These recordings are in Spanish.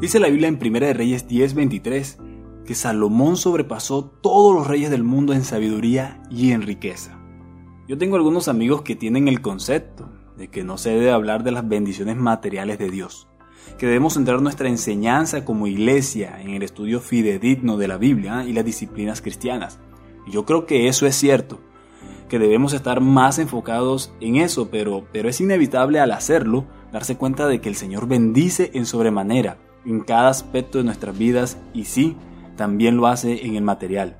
Dice la Biblia en 1 de Reyes 10:23 que Salomón sobrepasó todos los reyes del mundo en sabiduría y en riqueza. Yo tengo algunos amigos que tienen el concepto de que no se debe hablar de las bendiciones materiales de Dios, que debemos centrar nuestra enseñanza como iglesia en el estudio fidedigno de la Biblia y las disciplinas cristianas. Yo creo que eso es cierto, que debemos estar más enfocados en eso, pero, pero es inevitable al hacerlo darse cuenta de que el Señor bendice en sobremanera en cada aspecto de nuestras vidas y sí, también lo hace en el material.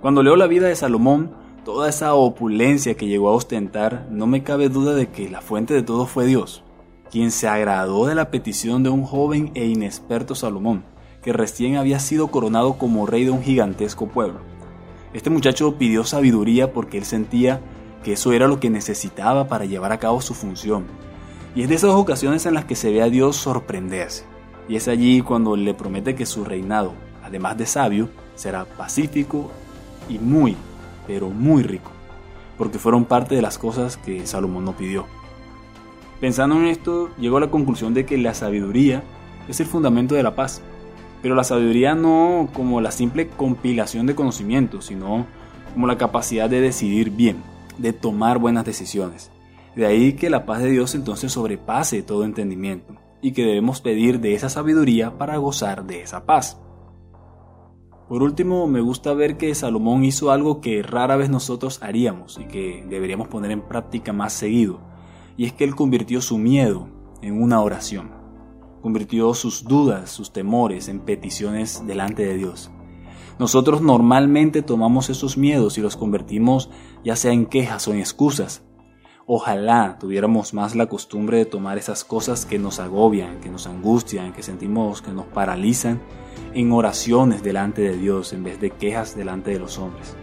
Cuando leo la vida de Salomón, toda esa opulencia que llegó a ostentar, no me cabe duda de que la fuente de todo fue Dios, quien se agradó de la petición de un joven e inexperto Salomón, que recién había sido coronado como rey de un gigantesco pueblo. Este muchacho pidió sabiduría porque él sentía que eso era lo que necesitaba para llevar a cabo su función. Y es de esas ocasiones en las que se ve a Dios sorprenderse. Y es allí cuando le promete que su reinado, además de sabio, será pacífico y muy, pero muy rico, porque fueron parte de las cosas que Salomón no pidió. Pensando en esto, llegó a la conclusión de que la sabiduría es el fundamento de la paz, pero la sabiduría no como la simple compilación de conocimientos, sino como la capacidad de decidir bien, de tomar buenas decisiones. De ahí que la paz de Dios entonces sobrepase todo entendimiento y que debemos pedir de esa sabiduría para gozar de esa paz. Por último, me gusta ver que Salomón hizo algo que rara vez nosotros haríamos y que deberíamos poner en práctica más seguido, y es que él convirtió su miedo en una oración, convirtió sus dudas, sus temores en peticiones delante de Dios. Nosotros normalmente tomamos esos miedos y los convertimos ya sea en quejas o en excusas, Ojalá tuviéramos más la costumbre de tomar esas cosas que nos agobian, que nos angustian, que sentimos que nos paralizan, en oraciones delante de Dios en vez de quejas delante de los hombres.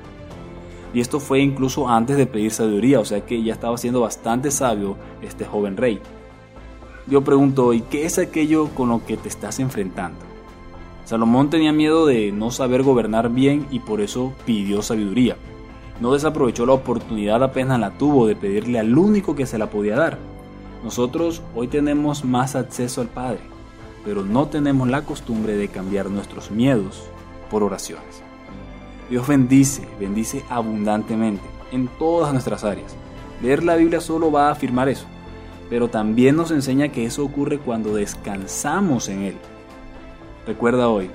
Y esto fue incluso antes de pedir sabiduría, o sea que ya estaba siendo bastante sabio este joven rey. Yo pregunto, ¿y qué es aquello con lo que te estás enfrentando? Salomón tenía miedo de no saber gobernar bien y por eso pidió sabiduría no desaprovechó la oportunidad apenas la tuvo de pedirle al único que se la podía dar. Nosotros hoy tenemos más acceso al Padre, pero no tenemos la costumbre de cambiar nuestros miedos por oraciones. Dios bendice, bendice abundantemente en todas nuestras áreas. Leer la Biblia solo va a afirmar eso, pero también nos enseña que eso ocurre cuando descansamos en Él. Recuerda hoy,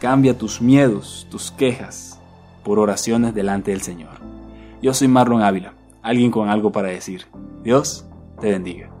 cambia tus miedos, tus quejas, por oraciones delante del Señor. Yo soy Marlon Ávila, alguien con algo para decir. Dios te bendiga.